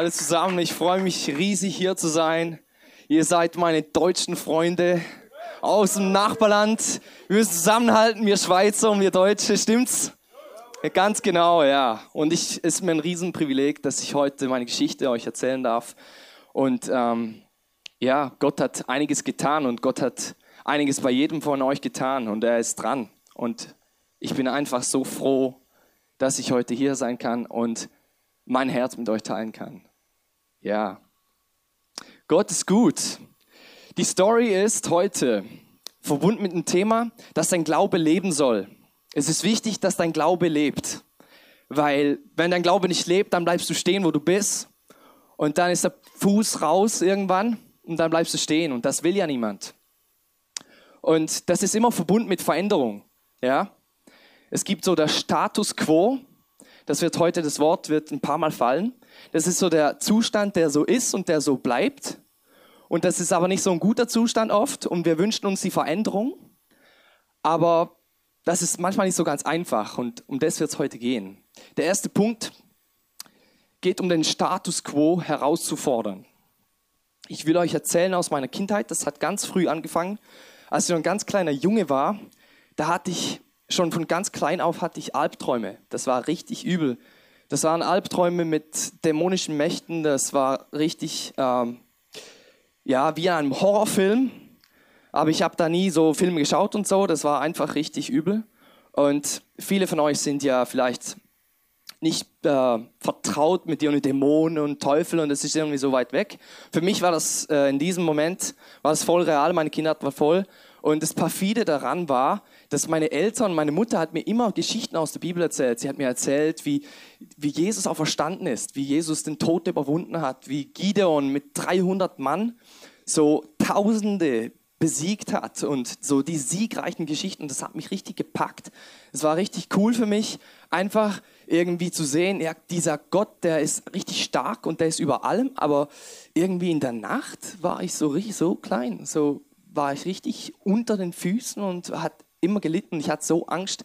Alle zusammen, ich freue mich riesig hier zu sein. Ihr seid meine deutschen Freunde aus dem Nachbarland. Wir müssen zusammenhalten, wir Schweizer und wir Deutsche, stimmt's? Ja, ganz genau, ja. Und ich, ist mir ein Riesenprivileg, dass ich heute meine Geschichte euch erzählen darf. Und ähm, ja, Gott hat einiges getan und Gott hat einiges bei jedem von euch getan und er ist dran. Und ich bin einfach so froh, dass ich heute hier sein kann und mein Herz mit euch teilen kann. Ja. Gott ist gut. Die Story ist heute verbunden mit einem Thema, dass dein Glaube leben soll. Es ist wichtig, dass dein Glaube lebt. Weil wenn dein Glaube nicht lebt, dann bleibst du stehen, wo du bist. Und dann ist der Fuß raus irgendwann und dann bleibst du stehen. Und das will ja niemand. Und das ist immer verbunden mit Veränderung. Ja? Es gibt so der Status quo das wird heute, das Wort wird ein paar Mal fallen. Das ist so der Zustand, der so ist und der so bleibt. Und das ist aber nicht so ein guter Zustand oft und wir wünschen uns die Veränderung. Aber das ist manchmal nicht so ganz einfach und um das wird es heute gehen. Der erste Punkt geht um den Status quo herauszufordern. Ich will euch erzählen aus meiner Kindheit, das hat ganz früh angefangen. Als ich noch ein ganz kleiner Junge war, da hatte ich schon von ganz klein auf hatte ich Albträume. Das war richtig übel. Das waren Albträume mit dämonischen Mächten. Das war richtig, ähm, ja, wie in einem Horrorfilm. Aber ich habe da nie so Filme geschaut und so. Das war einfach richtig übel. Und viele von euch sind ja vielleicht nicht äh, vertraut mit ihren Dämonen und Teufel und es ist irgendwie so weit weg. Für mich war das äh, in diesem Moment war es voll real. Meine Kinder waren voll. Und das perfide daran war, dass meine Eltern, meine Mutter hat mir immer Geschichten aus der Bibel erzählt. Sie hat mir erzählt, wie, wie Jesus auch verstanden ist, wie Jesus den Tod überwunden hat, wie Gideon mit 300 Mann so Tausende besiegt hat und so die siegreichen Geschichten. Das hat mich richtig gepackt. Es war richtig cool für mich, einfach irgendwie zu sehen, ja, dieser Gott, der ist richtig stark und der ist über allem, aber irgendwie in der Nacht war ich so richtig so klein, so war ich richtig unter den Füßen und hat immer gelitten. Ich hatte so Angst.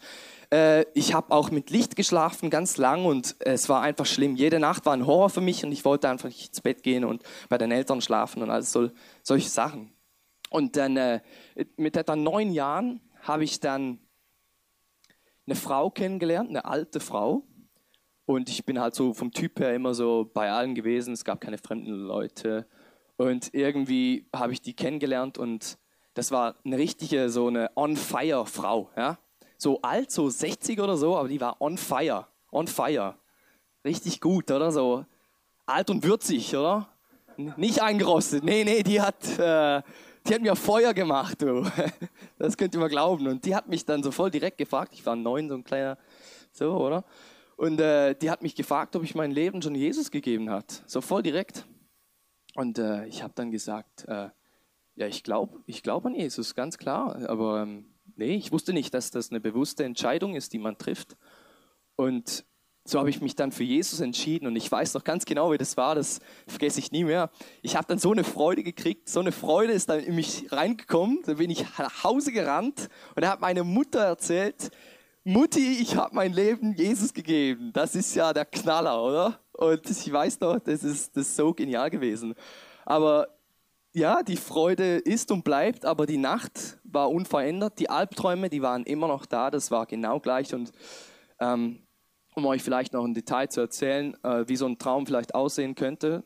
Äh, ich habe auch mit Licht geschlafen, ganz lang und es war einfach schlimm. Jede Nacht war ein Horror für mich und ich wollte einfach nicht ins Bett gehen und bei den Eltern schlafen und alles so, solche Sachen. Und dann äh, mit etwa neun Jahren habe ich dann eine Frau kennengelernt, eine alte Frau. Und ich bin halt so vom Typ her immer so bei allen gewesen. Es gab keine fremden Leute. Und irgendwie habe ich die kennengelernt und das war eine richtige, so eine On-Fire-Frau. Ja? So alt, so 60 oder so, aber die war on fire. On fire. Richtig gut, oder? So alt und würzig, oder? Nicht eingerostet. Nee, nee, die hat, äh, die hat mir Feuer gemacht, du. Das könnt ihr mal glauben. Und die hat mich dann so voll direkt gefragt. Ich war neun, so ein kleiner, so, oder? Und äh, die hat mich gefragt, ob ich mein Leben schon Jesus gegeben hat. So voll direkt. Und äh, ich habe dann gesagt, äh, ja, ich glaube ich glaub an Jesus, ganz klar. Aber ähm, nee, ich wusste nicht, dass das eine bewusste Entscheidung ist, die man trifft. Und so habe ich mich dann für Jesus entschieden und ich weiß noch ganz genau, wie das war, das vergesse ich nie mehr. Ich habe dann so eine Freude gekriegt, so eine Freude ist dann in mich reingekommen, da bin ich nach Hause gerannt und da hat meine Mutter erzählt, Mutti, ich habe mein Leben Jesus gegeben. Das ist ja der Knaller, oder? Und ich weiß noch, das ist, das ist so genial gewesen. Aber ja, die Freude ist und bleibt, aber die Nacht war unverändert. Die Albträume, die waren immer noch da, das war genau gleich. Und ähm, um euch vielleicht noch ein Detail zu erzählen, äh, wie so ein Traum vielleicht aussehen könnte.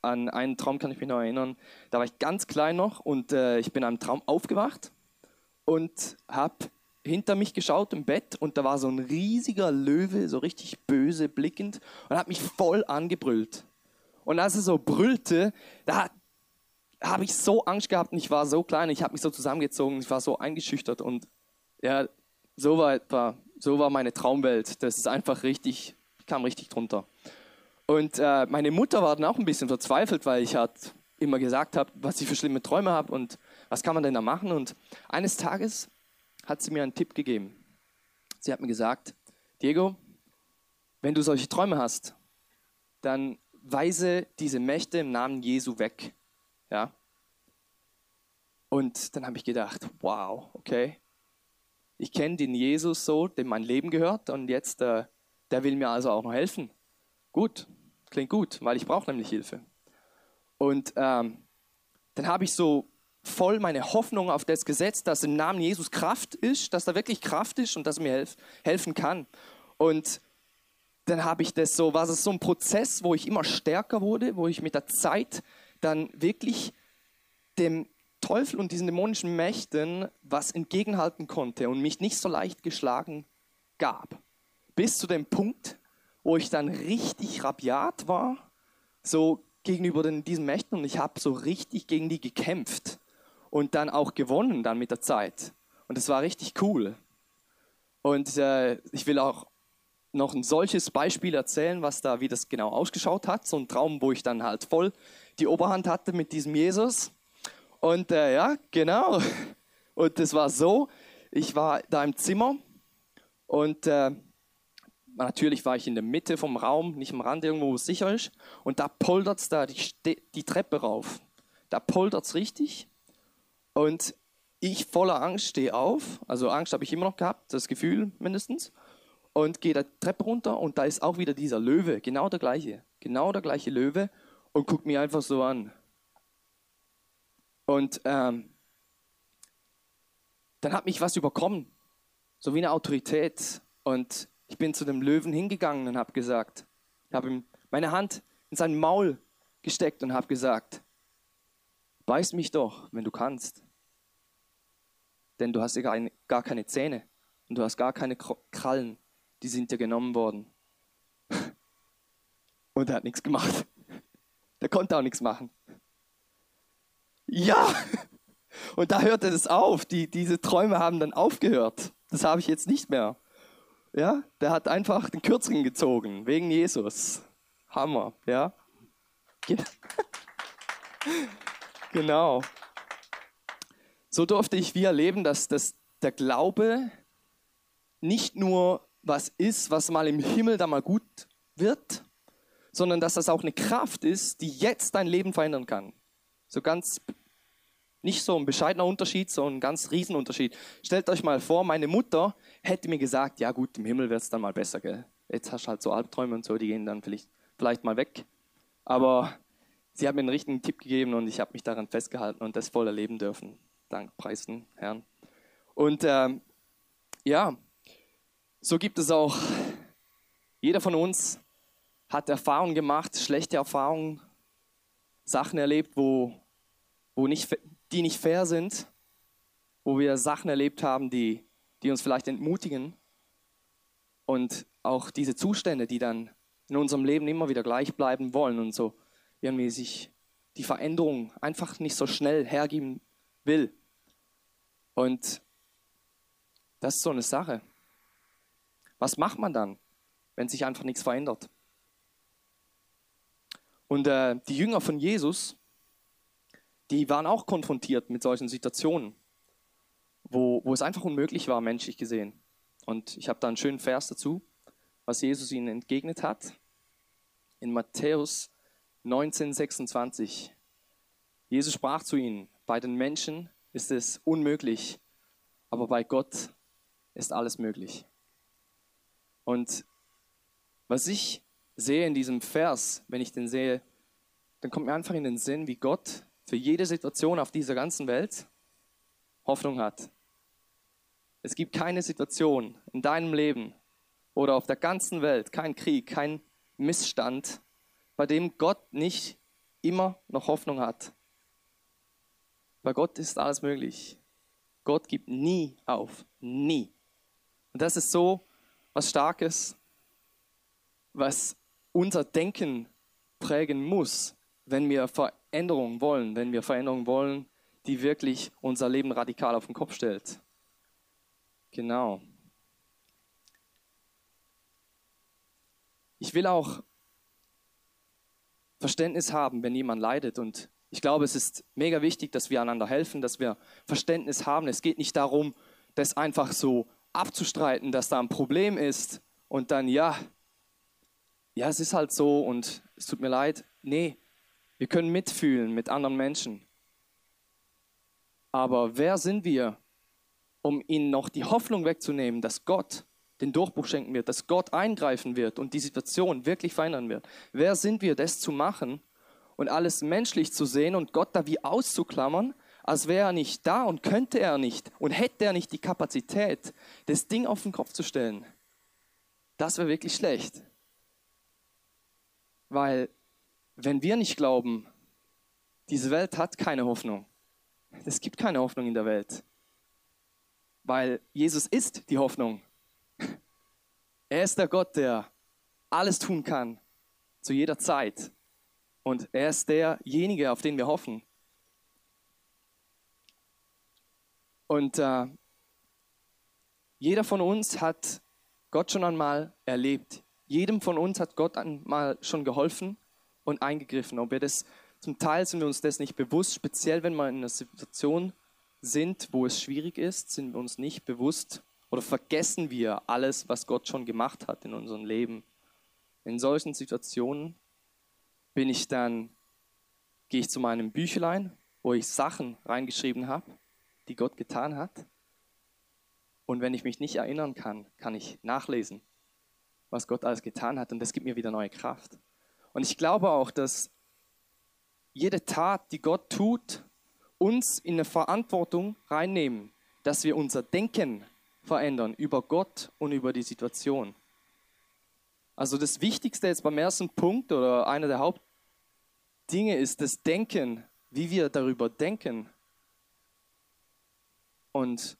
An einen Traum kann ich mich noch erinnern. Da war ich ganz klein noch und äh, ich bin einem Traum aufgewacht und habe hinter mich geschaut im Bett und da war so ein riesiger Löwe, so richtig böse blickend und hat mich voll angebrüllt. Und als er so brüllte, da, habe ich so Angst gehabt und ich war so klein, ich habe mich so zusammengezogen, ich war so eingeschüchtert und ja, so war etwa, so war meine Traumwelt. Das ist einfach richtig, kam richtig drunter. Und äh, meine Mutter war dann auch ein bisschen verzweifelt, weil ich halt immer gesagt habe, was ich für schlimme Träume habe und was kann man denn da machen. Und eines Tages hat sie mir einen Tipp gegeben. Sie hat mir gesagt, Diego, wenn du solche Träume hast, dann weise diese Mächte im Namen Jesu weg. Ja? Und dann habe ich gedacht, wow, okay. Ich kenne den Jesus so, dem mein Leben gehört und jetzt, äh, der will mir also auch noch helfen. Gut, Klingt gut, weil ich brauche nämlich Hilfe. Und ähm, dann habe ich so voll meine Hoffnung auf das gesetzt, dass im Namen Jesus Kraft ist, dass da wirklich Kraft ist und dass er mir helf, helfen kann. Und dann habe ich das so, war es so ein Prozess, wo ich immer stärker wurde, wo ich mit der Zeit dann wirklich dem Teufel und diesen dämonischen Mächten was entgegenhalten konnte und mich nicht so leicht geschlagen gab. Bis zu dem Punkt, wo ich dann richtig rabiat war, so gegenüber den, diesen Mächten und ich habe so richtig gegen die gekämpft und dann auch gewonnen dann mit der Zeit. Und es war richtig cool. Und äh, ich will auch noch ein solches Beispiel erzählen, was da, wie das genau ausgeschaut hat. So ein Traum, wo ich dann halt voll die Oberhand hatte mit diesem Jesus. Und äh, ja, genau. Und das war so, ich war da im Zimmer und äh, natürlich war ich in der Mitte vom Raum, nicht am Rand irgendwo, wo es sicher ist. Und da poltert es da die, die Treppe rauf. Da poltert es richtig. Und ich voller Angst stehe auf. Also Angst habe ich immer noch gehabt, das Gefühl mindestens. Und gehe da Treppe runter und da ist auch wieder dieser Löwe, genau der gleiche. Genau der gleiche Löwe und guckt mich einfach so an. Und ähm, dann hat mich was überkommen, so wie eine Autorität. Und ich bin zu dem Löwen hingegangen und habe gesagt, ich habe ihm meine Hand in sein Maul gesteckt und habe gesagt, beiß mich doch, wenn du kannst. Denn du hast ja gar keine Zähne und du hast gar keine Krallen, die sind dir genommen worden. Und er hat nichts gemacht. Der konnte auch nichts machen. Ja! Und da hörte es auf. Die, diese Träume haben dann aufgehört. Das habe ich jetzt nicht mehr. Ja, der hat einfach den Kürzeren gezogen, wegen Jesus. Hammer, ja. Genau. So durfte ich wie erleben, dass, dass der Glaube nicht nur was ist, was mal im Himmel da mal gut wird, sondern dass das auch eine Kraft ist, die jetzt dein Leben verändern kann. So ganz nicht so ein bescheidener Unterschied, sondern ein ganz Riesenunterschied. Stellt euch mal vor, meine Mutter hätte mir gesagt, ja gut, im Himmel wird es dann mal besser, gell? Jetzt hast du halt so Albträume und so, die gehen dann vielleicht, vielleicht mal weg. Aber sie hat mir einen richtigen Tipp gegeben und ich habe mich daran festgehalten und das voll erleben dürfen. Dank, preisen Herrn. Und ähm, ja, so gibt es auch, jeder von uns hat Erfahrungen gemacht, schlechte Erfahrungen, Sachen erlebt, wo, wo nicht, die nicht fair sind, wo wir Sachen erlebt haben, die, die uns vielleicht entmutigen. Und auch diese Zustände, die dann in unserem Leben immer wieder gleich bleiben wollen und so sich die Veränderung einfach nicht so schnell hergeben will. Und das ist so eine Sache. Was macht man dann, wenn sich einfach nichts verändert? Und äh, die Jünger von Jesus, die waren auch konfrontiert mit solchen Situationen, wo, wo es einfach unmöglich war, menschlich gesehen. Und ich habe da einen schönen Vers dazu, was Jesus ihnen entgegnet hat. In Matthäus 19,26. Jesus sprach zu ihnen, bei den Menschen ist es unmöglich, aber bei Gott ist alles möglich. Und was ich sehe in diesem Vers, wenn ich den sehe, dann kommt mir einfach in den Sinn, wie Gott für jede Situation auf dieser ganzen Welt Hoffnung hat. Es gibt keine Situation in deinem Leben oder auf der ganzen Welt, kein Krieg, kein Missstand, bei dem Gott nicht immer noch Hoffnung hat. Bei Gott ist alles möglich. Gott gibt nie auf. Nie. Und das ist so was Starkes, was unser Denken prägen muss wenn wir Veränderungen wollen, wenn wir Veränderungen wollen, die wirklich unser Leben radikal auf den Kopf stellt. Genau. Ich will auch Verständnis haben, wenn jemand leidet. Und ich glaube, es ist mega wichtig, dass wir einander helfen, dass wir Verständnis haben. Es geht nicht darum, das einfach so abzustreiten, dass da ein Problem ist und dann, ja, ja, es ist halt so und es tut mir leid. Nee, wir können mitfühlen mit anderen Menschen. Aber wer sind wir, um ihnen noch die Hoffnung wegzunehmen, dass Gott den Durchbruch schenken wird, dass Gott eingreifen wird und die Situation wirklich verändern wird. Wer sind wir, das zu machen und alles menschlich zu sehen und Gott da wie auszuklammern, als wäre er nicht da und könnte er nicht und hätte er nicht die Kapazität, das Ding auf den Kopf zu stellen? Das wäre wirklich schlecht. Weil wenn wir nicht glauben, diese Welt hat keine Hoffnung. Es gibt keine Hoffnung in der Welt. Weil Jesus ist die Hoffnung. Er ist der Gott, der alles tun kann, zu jeder Zeit. Und er ist derjenige, auf den wir hoffen. Und äh, jeder von uns hat Gott schon einmal erlebt. Jedem von uns hat Gott einmal schon geholfen und eingegriffen. Ob wir das zum Teil sind wir uns das nicht bewusst, speziell wenn wir in einer Situation sind, wo es schwierig ist, sind wir uns nicht bewusst oder vergessen wir alles, was Gott schon gemacht hat in unserem Leben. In solchen Situationen bin ich dann, gehe ich zu meinem Büchlein, wo ich Sachen reingeschrieben habe, die Gott getan hat. Und wenn ich mich nicht erinnern kann, kann ich nachlesen, was Gott alles getan hat. Und das gibt mir wieder neue Kraft. Und ich glaube auch, dass jede Tat, die Gott tut, uns in eine Verantwortung reinnehmen, dass wir unser Denken verändern über Gott und über die Situation. Also das Wichtigste jetzt beim ersten Punkt oder einer der Hauptdinge ist das Denken, wie wir darüber denken. Und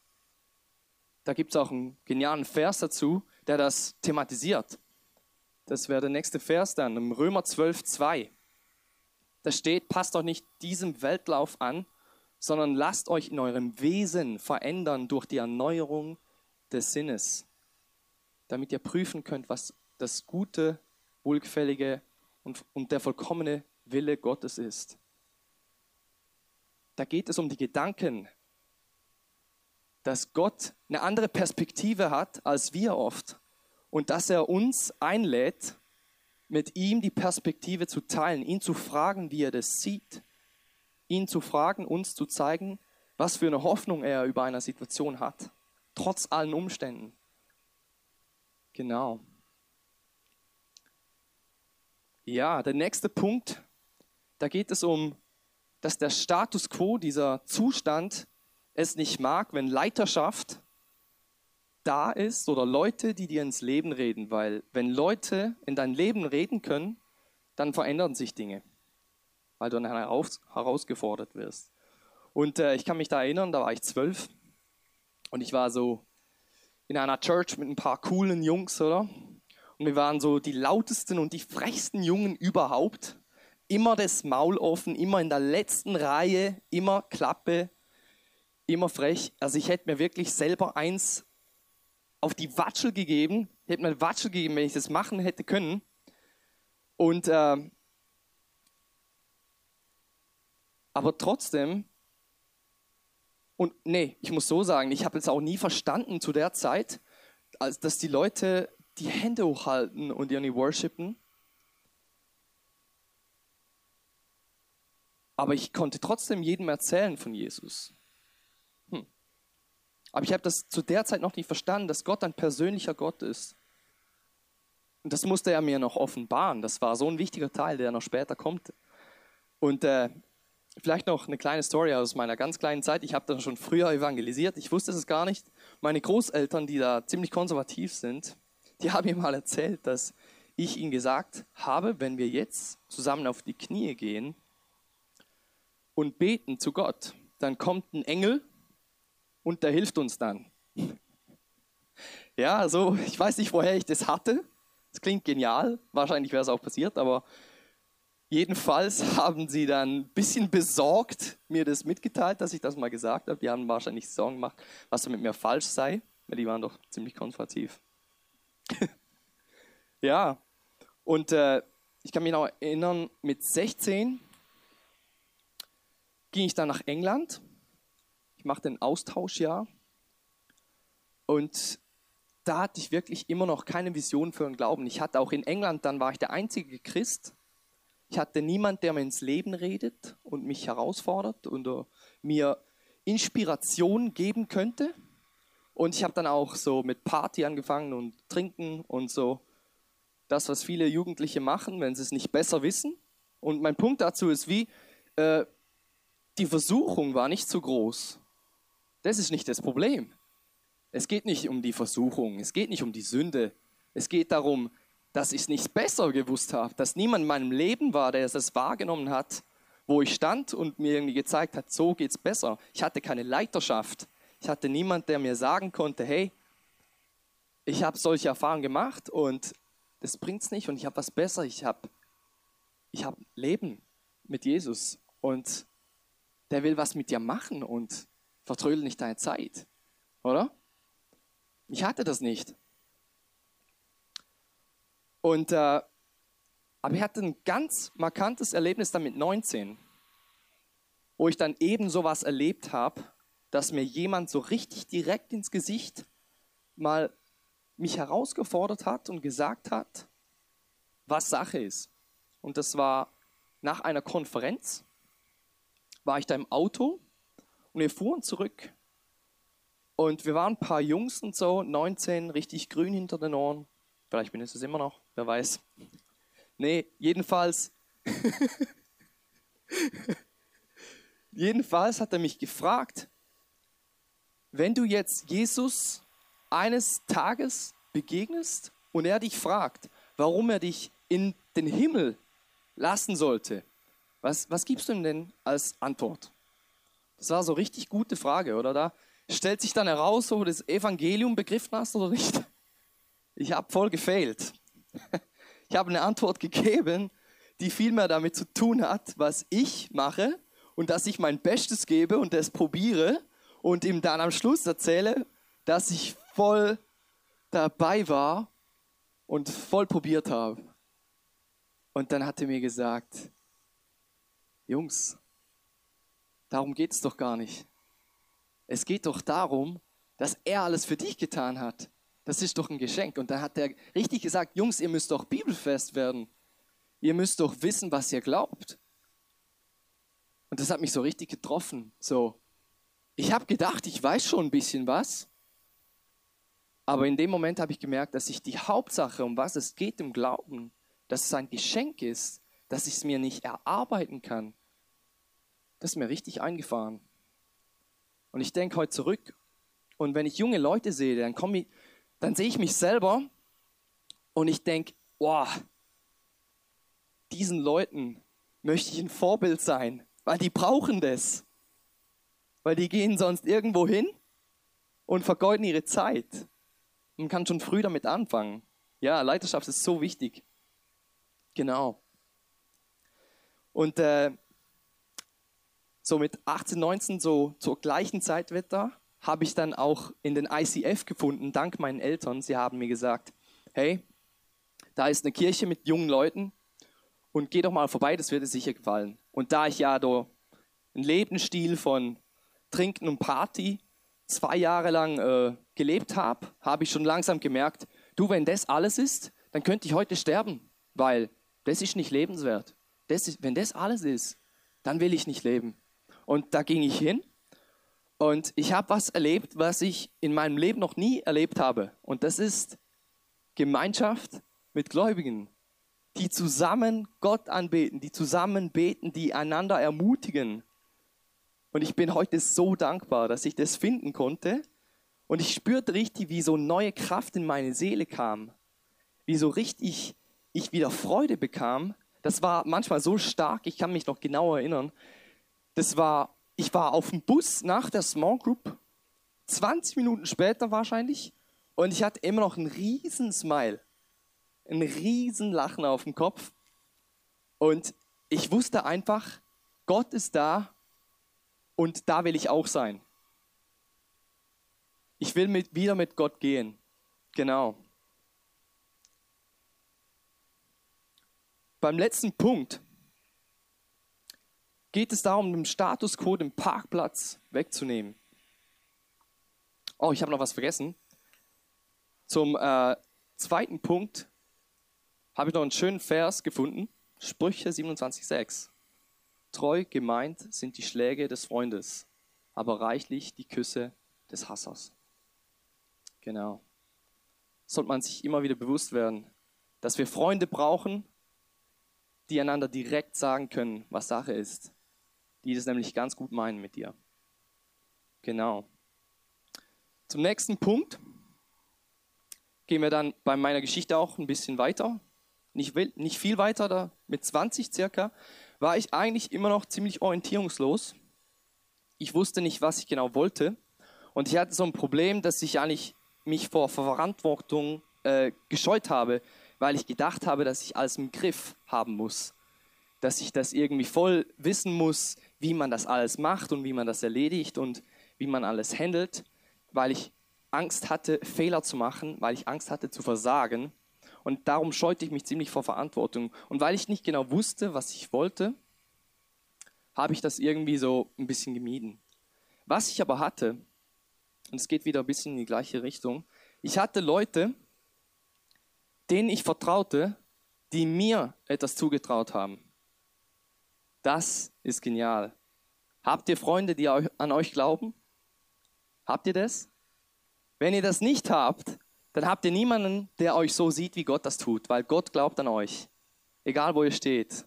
da gibt es auch einen genialen Vers dazu, der das thematisiert. Das wäre der nächste Vers dann, im Römer 12, 2. Da steht, passt euch nicht diesem Weltlauf an, sondern lasst euch in eurem Wesen verändern durch die Erneuerung des Sinnes, damit ihr prüfen könnt, was das gute, wohlgefällige und, und der vollkommene Wille Gottes ist. Da geht es um die Gedanken, dass Gott eine andere Perspektive hat als wir oft und dass er uns einlädt, mit ihm die Perspektive zu teilen, ihn zu fragen, wie er das sieht, ihn zu fragen, uns zu zeigen, was für eine Hoffnung er über eine Situation hat, trotz allen Umständen. Genau. Ja, der nächste Punkt, da geht es um, dass der Status quo, dieser Zustand, es nicht mag, wenn Leiterschaft da ist oder Leute, die dir ins Leben reden, weil wenn Leute in dein Leben reden können, dann verändern sich Dinge, weil du dann herausgefordert wirst. Und äh, ich kann mich da erinnern, da war ich zwölf und ich war so in einer Church mit ein paar coolen Jungs, oder? Und wir waren so die lautesten und die frechsten Jungen überhaupt. Immer das Maul offen, immer in der letzten Reihe, immer Klappe, immer frech. Also ich hätte mir wirklich selber eins auf die Watschel gegeben, hätte mir Watschel gegeben, wenn ich das machen hätte können. Und äh, aber trotzdem, und nee, ich muss so sagen, ich habe jetzt auch nie verstanden zu der Zeit, als dass die Leute die Hände hochhalten und irgendwie worshipen. Aber ich konnte trotzdem jedem erzählen von Jesus. Aber ich habe das zu der Zeit noch nicht verstanden, dass Gott ein persönlicher Gott ist. Und das musste er mir noch offenbaren. Das war so ein wichtiger Teil, der noch später kommt. Und äh, vielleicht noch eine kleine Story aus meiner ganz kleinen Zeit. Ich habe dann schon früher evangelisiert. Ich wusste es gar nicht. Meine Großeltern, die da ziemlich konservativ sind, die haben mir mal erzählt, dass ich ihnen gesagt habe, wenn wir jetzt zusammen auf die Knie gehen und beten zu Gott, dann kommt ein Engel und der hilft uns dann. Ja, also ich weiß nicht, woher ich das hatte. Das klingt genial. Wahrscheinlich wäre es auch passiert, aber jedenfalls haben sie dann ein bisschen besorgt mir das mitgeteilt, dass ich das mal gesagt habe. Die haben wahrscheinlich Sorgen gemacht, was mit mir falsch sei, weil die waren doch ziemlich konservativ. ja, und äh, ich kann mich noch erinnern, mit 16 ging ich dann nach England ich machte ein Austauschjahr und da hatte ich wirklich immer noch keine Vision für den Glauben. Ich hatte auch in England, dann war ich der einzige Christ. Ich hatte niemand, der mir ins Leben redet und mich herausfordert und mir Inspiration geben könnte. Und ich habe dann auch so mit Party angefangen und Trinken und so. Das, was viele Jugendliche machen, wenn sie es nicht besser wissen. Und mein Punkt dazu ist wie, äh, die Versuchung war nicht so groß. Das ist nicht das Problem. Es geht nicht um die Versuchung, es geht nicht um die Sünde. Es geht darum, dass ich es nicht besser gewusst habe, dass niemand in meinem Leben war, der es wahrgenommen hat, wo ich stand und mir irgendwie gezeigt hat, so geht's besser. Ich hatte keine Leiterschaft. Ich hatte niemand, der mir sagen konnte, hey, ich habe solche Erfahrungen gemacht und das bringt's nicht und ich habe was besser. Ich habe ich hab Leben mit Jesus und der will was mit dir machen und vertrödel nicht deine Zeit, oder? Ich hatte das nicht. Und, äh, aber ich hatte ein ganz markantes Erlebnis dann mit 19, wo ich dann eben sowas erlebt habe, dass mir jemand so richtig direkt ins Gesicht mal mich herausgefordert hat und gesagt hat, was Sache ist. Und das war nach einer Konferenz, war ich da im Auto und wir fuhren zurück. Und wir waren ein paar Jungs und so, 19, richtig grün hinter den Ohren. Vielleicht bin ich es immer noch, wer weiß. Nee, jedenfalls. jedenfalls hat er mich gefragt, wenn du jetzt Jesus eines Tages begegnest und er dich fragt, warum er dich in den Himmel lassen sollte, was, was gibst du ihm denn als Antwort? Das war so richtig gute Frage, oder? Da stellt sich dann heraus, ob du das Evangelium begriffen hast oder nicht. Ich habe voll gefailt. Ich habe eine Antwort gegeben, die viel mehr damit zu tun hat, was ich mache und dass ich mein Bestes gebe und das probiere und ihm dann am Schluss erzähle, dass ich voll dabei war und voll probiert habe. Und dann hat er mir gesagt, Jungs, darum geht es doch gar nicht. Es geht doch darum, dass er alles für dich getan hat. Das ist doch ein Geschenk. Und da hat er richtig gesagt, Jungs, ihr müsst doch bibelfest werden. Ihr müsst doch wissen, was ihr glaubt. Und das hat mich so richtig getroffen. So, ich habe gedacht, ich weiß schon ein bisschen was. Aber in dem Moment habe ich gemerkt, dass ich die Hauptsache, um was es geht im Glauben, dass es ein Geschenk ist, dass ich es mir nicht erarbeiten kann. Das ist mir richtig eingefahren. Und ich denke heute zurück und wenn ich junge Leute sehe, dann komme ich, dann sehe ich mich selber und ich denke, boah, diesen Leuten möchte ich ein Vorbild sein, weil die brauchen das. Weil die gehen sonst irgendwo hin und vergeuden ihre Zeit. Man kann schon früh damit anfangen. Ja, Leiterschaft ist so wichtig. Genau. Und äh, so mit 18, 19, so zur gleichen Zeit Wetter, habe ich dann auch in den ICF gefunden, dank meinen Eltern. Sie haben mir gesagt, hey, da ist eine Kirche mit jungen Leuten und geh doch mal vorbei, das wird dir sicher gefallen. Und da ich ja da einen Lebensstil von Trinken und Party zwei Jahre lang äh, gelebt habe, habe ich schon langsam gemerkt, du, wenn das alles ist, dann könnte ich heute sterben, weil das ist nicht lebenswert. Das ist, wenn das alles ist, dann will ich nicht leben. Und da ging ich hin und ich habe was erlebt, was ich in meinem Leben noch nie erlebt habe. Und das ist Gemeinschaft mit Gläubigen, die zusammen Gott anbeten, die zusammen beten, die einander ermutigen. Und ich bin heute so dankbar, dass ich das finden konnte. Und ich spürte richtig, wie so neue Kraft in meine Seele kam. Wie so richtig ich wieder Freude bekam. Das war manchmal so stark, ich kann mich noch genau erinnern. Das war ich war auf dem Bus nach der Small Group, 20 Minuten später wahrscheinlich, und ich hatte immer noch einen riesen Smile, einen riesen Lachen auf dem Kopf. Und ich wusste einfach, Gott ist da und da will ich auch sein. Ich will mit, wieder mit Gott gehen. Genau. Beim letzten Punkt geht es darum, den Status quo, den Parkplatz wegzunehmen. Oh, ich habe noch was vergessen. Zum äh, zweiten Punkt habe ich noch einen schönen Vers gefunden. Sprüche 27,6. Treu gemeint sind die Schläge des Freundes, aber reichlich die Küsse des Hassers. Genau. Sollte man sich immer wieder bewusst werden, dass wir Freunde brauchen, die einander direkt sagen können, was Sache ist. Die das nämlich ganz gut meinen mit dir. Genau. Zum nächsten Punkt gehen wir dann bei meiner Geschichte auch ein bisschen weiter. Nicht, nicht viel weiter, da mit 20 circa, war ich eigentlich immer noch ziemlich orientierungslos. Ich wusste nicht, was ich genau wollte. Und ich hatte so ein Problem, dass ich eigentlich mich vor Verantwortung äh, gescheut habe, weil ich gedacht habe, dass ich alles im Griff haben muss. Dass ich das irgendwie voll wissen muss, wie man das alles macht und wie man das erledigt und wie man alles handelt, weil ich Angst hatte, Fehler zu machen, weil ich Angst hatte zu versagen. Und darum scheute ich mich ziemlich vor Verantwortung. Und weil ich nicht genau wusste, was ich wollte, habe ich das irgendwie so ein bisschen gemieden. Was ich aber hatte, und es geht wieder ein bisschen in die gleiche Richtung, ich hatte Leute, denen ich vertraute, die mir etwas zugetraut haben. Das ist genial. Habt ihr Freunde, die an euch glauben? Habt ihr das? Wenn ihr das nicht habt, dann habt ihr niemanden, der euch so sieht, wie Gott das tut, weil Gott glaubt an euch. Egal wo ihr steht.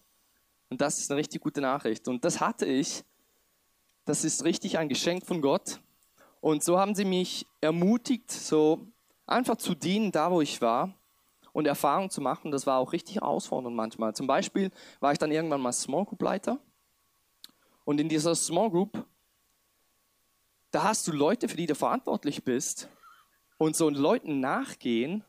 Und das ist eine richtig gute Nachricht. Und das hatte ich. Das ist richtig ein Geschenk von Gott. Und so haben sie mich ermutigt, so einfach zu dienen, da wo ich war und Erfahrung zu machen. Das war auch richtig herausfordernd manchmal. Zum Beispiel war ich dann irgendwann mal Small Group Leiter. Und in dieser Small Group, da hast du Leute, für die du verantwortlich bist und so Leuten nachgehen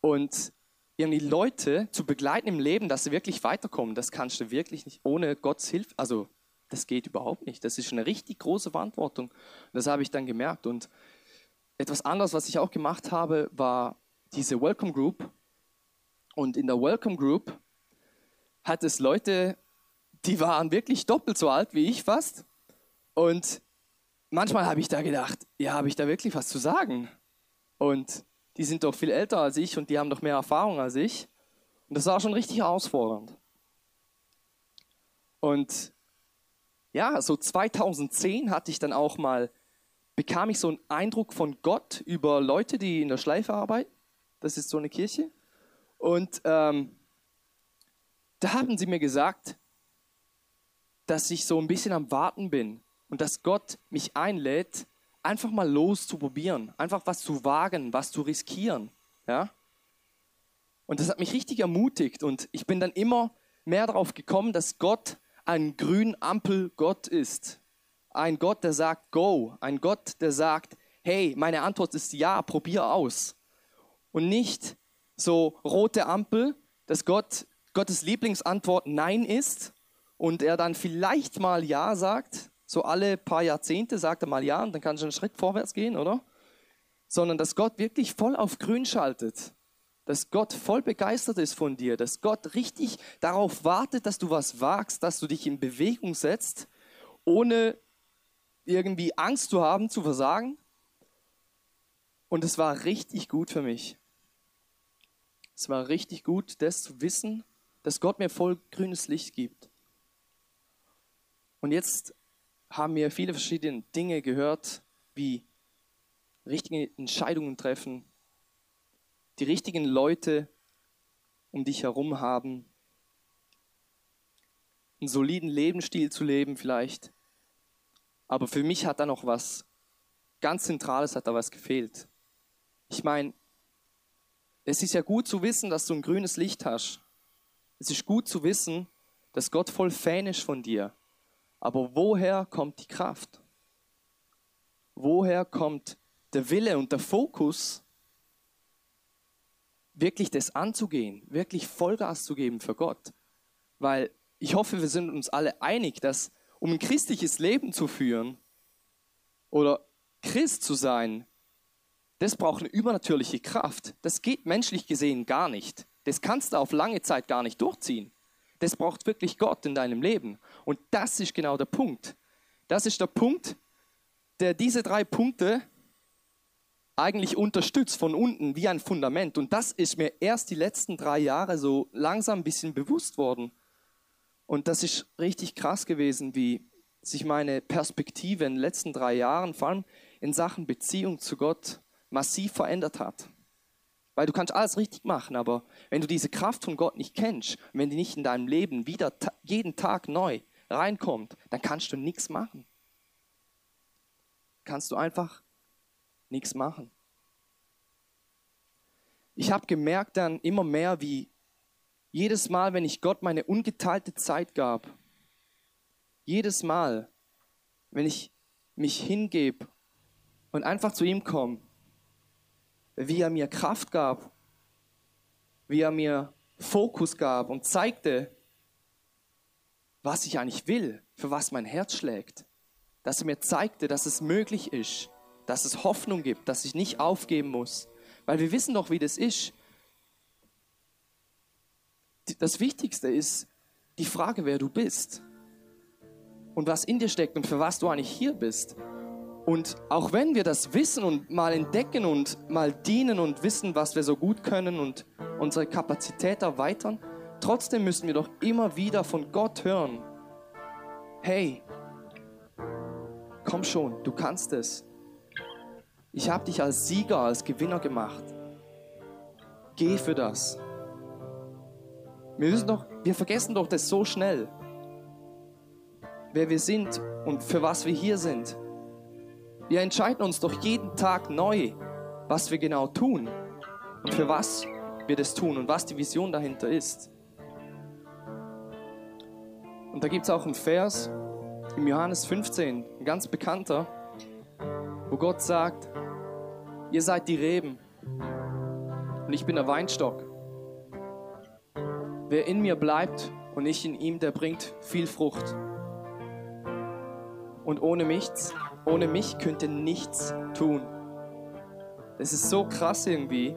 und irgendwie Leute zu begleiten im Leben, dass sie wirklich weiterkommen, das kannst du wirklich nicht ohne Gottes Hilfe. Also, das geht überhaupt nicht. Das ist eine richtig große Verantwortung. Das habe ich dann gemerkt. Und etwas anderes, was ich auch gemacht habe, war diese Welcome Group. Und in der Welcome Group hat es Leute, die waren wirklich doppelt so alt wie ich fast. Und manchmal habe ich da gedacht, ja, habe ich da wirklich was zu sagen? Und die sind doch viel älter als ich und die haben doch mehr Erfahrung als ich. Und das war schon richtig herausfordernd. Und ja, so 2010 hatte ich dann auch mal, bekam ich so einen Eindruck von Gott über Leute, die in der Schleife arbeiten. Das ist so eine Kirche. Und ähm, da haben sie mir gesagt, dass ich so ein bisschen am Warten bin und dass Gott mich einlädt, einfach mal loszuprobieren, einfach was zu wagen, was zu riskieren. Ja? Und das hat mich richtig ermutigt und ich bin dann immer mehr darauf gekommen, dass Gott ein Grünampel-Gott ist. Ein Gott, der sagt Go. Ein Gott, der sagt, hey, meine Antwort ist ja, probier aus. Und nicht so rote Ampel, dass Gott, Gottes Lieblingsantwort Nein ist und er dann vielleicht mal Ja sagt, so alle paar Jahrzehnte sagt er mal ja und dann kann schon einen Schritt vorwärts gehen, oder? Sondern dass Gott wirklich voll auf grün schaltet. Dass Gott voll begeistert ist von dir. Dass Gott richtig darauf wartet, dass du was wagst, dass du dich in Bewegung setzt, ohne irgendwie Angst zu haben, zu versagen. Und es war richtig gut für mich. Es war richtig gut, das zu wissen, dass Gott mir voll grünes Licht gibt. Und jetzt haben wir viele verschiedene Dinge gehört, wie richtige Entscheidungen treffen, die richtigen Leute um dich herum haben, einen soliden Lebensstil zu leben vielleicht. Aber für mich hat da noch was ganz Zentrales, hat da was gefehlt. Ich meine, es ist ja gut zu wissen, dass du ein grünes Licht hast. Es ist gut zu wissen, dass Gott voll Fan ist von dir. Aber woher kommt die Kraft? Woher kommt der Wille und der Fokus, wirklich das anzugehen, wirklich Vollgas zu geben für Gott? Weil ich hoffe, wir sind uns alle einig, dass um ein christliches Leben zu führen oder Christ zu sein, das braucht eine übernatürliche Kraft. Das geht menschlich gesehen gar nicht. Das kannst du auf lange Zeit gar nicht durchziehen. Das braucht wirklich Gott in deinem Leben. Und das ist genau der Punkt. Das ist der Punkt, der diese drei Punkte eigentlich unterstützt von unten wie ein Fundament. Und das ist mir erst die letzten drei Jahre so langsam ein bisschen bewusst worden. Und das ist richtig krass gewesen, wie sich meine Perspektive in den letzten drei Jahren, vor allem in Sachen Beziehung zu Gott, massiv verändert hat. Weil du kannst alles richtig machen, aber wenn du diese Kraft von Gott nicht kennst, wenn die nicht in deinem Leben wieder jeden Tag neu reinkommt, dann kannst du nichts machen. Kannst du einfach nichts machen. Ich habe gemerkt dann immer mehr, wie jedes Mal, wenn ich Gott meine ungeteilte Zeit gab, jedes Mal, wenn ich mich hingebe und einfach zu ihm komme, wie er mir Kraft gab, wie er mir Fokus gab und zeigte, was ich eigentlich will, für was mein Herz schlägt. Dass er mir zeigte, dass es möglich ist, dass es Hoffnung gibt, dass ich nicht aufgeben muss. Weil wir wissen doch, wie das ist. Das Wichtigste ist die Frage, wer du bist und was in dir steckt und für was du eigentlich hier bist. Und auch wenn wir das wissen und mal entdecken und mal dienen und wissen, was wir so gut können und unsere Kapazität erweitern, trotzdem müssen wir doch immer wieder von Gott hören. Hey, komm schon, du kannst es. Ich habe dich als Sieger, als Gewinner gemacht. Geh für das. Wir, müssen doch, wir vergessen doch das so schnell, wer wir sind und für was wir hier sind. Wir entscheiden uns doch jeden Tag neu, was wir genau tun und für was wir das tun und was die Vision dahinter ist. Und da gibt es auch einen Vers im Johannes 15, ein ganz bekannter, wo Gott sagt, ihr seid die Reben und ich bin der Weinstock. Wer in mir bleibt und ich in ihm, der bringt viel Frucht. Und ohne mich ohne mich könnt ihr nichts tun. Das ist so krass irgendwie.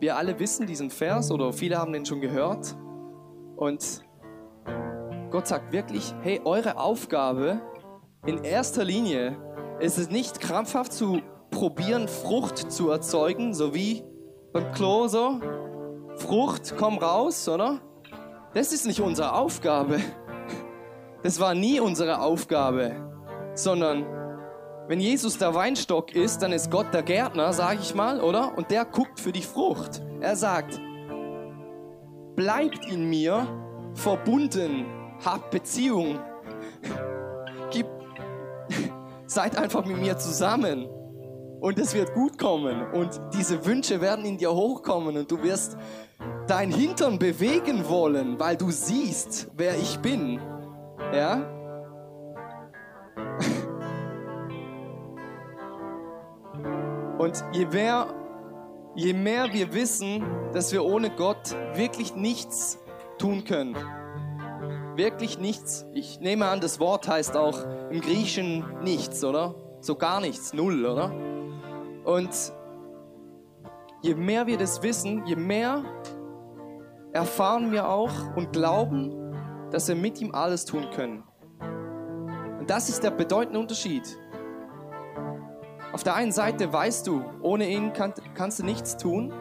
Wir alle wissen diesen Vers oder viele haben den schon gehört. Und Gott sagt wirklich, hey, eure Aufgabe in erster Linie ist es nicht krampfhaft zu probieren, Frucht zu erzeugen, so wie beim Klo so. Frucht, komm raus, oder? Das ist nicht unsere Aufgabe. Das war nie unsere Aufgabe sondern wenn Jesus der Weinstock ist, dann ist Gott der Gärtner, sage ich mal, oder? Und der guckt für die Frucht. Er sagt, bleibt in mir verbunden, habt Beziehung, Gib, seid einfach mit mir zusammen und es wird gut kommen und diese Wünsche werden in dir hochkommen und du wirst dein Hintern bewegen wollen, weil du siehst, wer ich bin. Ja? Und je mehr, je mehr wir wissen, dass wir ohne Gott wirklich nichts tun können, wirklich nichts, ich nehme an, das Wort heißt auch im Griechischen nichts, oder? So gar nichts, null, oder? Und je mehr wir das wissen, je mehr erfahren wir auch und glauben, dass wir mit ihm alles tun können. Das ist der bedeutende Unterschied. Auf der einen Seite weißt du, ohne ihn kann, kannst du nichts tun.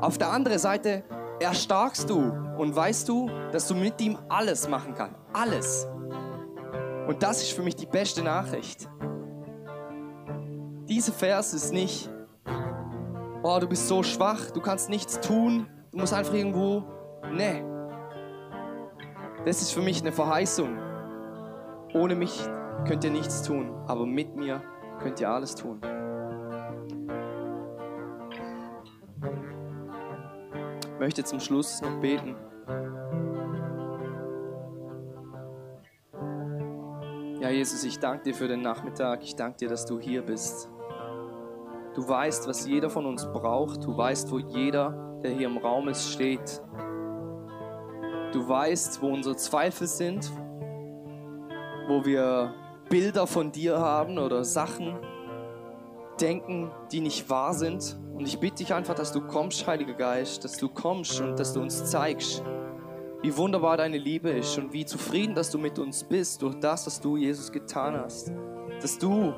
Auf der anderen Seite erstarkst du und weißt du, dass du mit ihm alles machen kannst. Alles. Und das ist für mich die beste Nachricht. Dieser Vers ist nicht, oh, du bist so schwach, du kannst nichts tun, du musst einfach irgendwo, nee. Das ist für mich eine Verheißung. Ohne mich könnt ihr nichts tun, aber mit mir könnt ihr alles tun. Ich möchte zum Schluss noch beten. Ja, Jesus, ich danke dir für den Nachmittag. Ich danke dir, dass du hier bist. Du weißt, was jeder von uns braucht. Du weißt, wo jeder, der hier im Raum ist, steht. Du weißt, wo unsere Zweifel sind, wo wir Bilder von dir haben oder Sachen denken, die nicht wahr sind. Und ich bitte dich einfach, dass du kommst, Heiliger Geist, dass du kommst und dass du uns zeigst, wie wunderbar deine Liebe ist und wie zufrieden, dass du mit uns bist durch das, was du, Jesus, getan hast. Dass du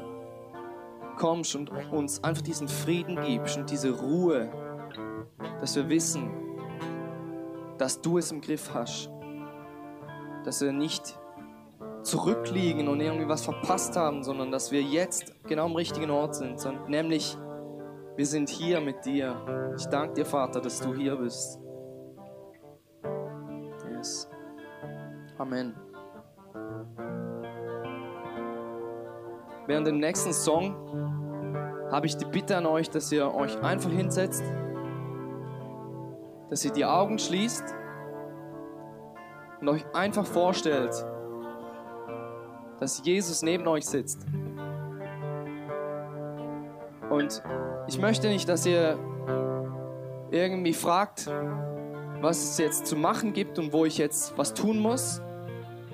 kommst und uns einfach diesen Frieden gibst und diese Ruhe, dass wir wissen, dass du es im Griff hast. Dass wir nicht zurückliegen und irgendwie was verpasst haben, sondern dass wir jetzt genau am richtigen Ort sind, nämlich Wir sind hier mit dir. Ich danke dir, Vater, dass du hier bist. Yes. Amen. Während dem nächsten Song habe ich die Bitte an euch, dass ihr euch einfach hinsetzt, dass ihr die Augen schließt und euch einfach vorstellt, dass Jesus neben euch sitzt. Und ich möchte nicht, dass ihr irgendwie fragt, was es jetzt zu machen gibt und wo ich jetzt was tun muss,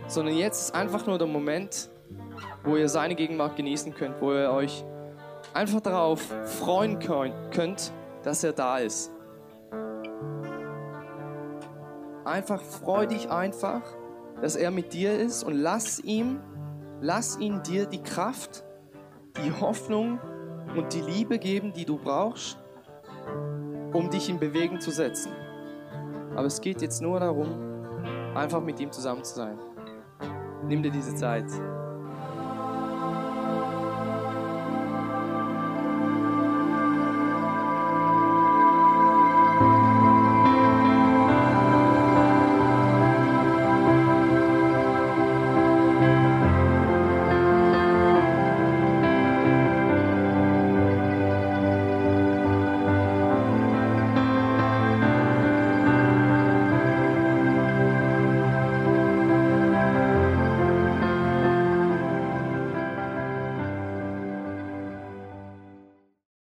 sondern jetzt ist einfach nur der Moment, wo ihr seine Gegenwart genießen könnt, wo ihr euch einfach darauf freuen könnt, dass er da ist. Einfach freu dich einfach, dass er mit dir ist und lass ihm, lass ihn dir die Kraft, die Hoffnung und die Liebe geben, die du brauchst, um dich in Bewegung zu setzen. Aber es geht jetzt nur darum, einfach mit ihm zusammen zu sein. Nimm dir diese Zeit.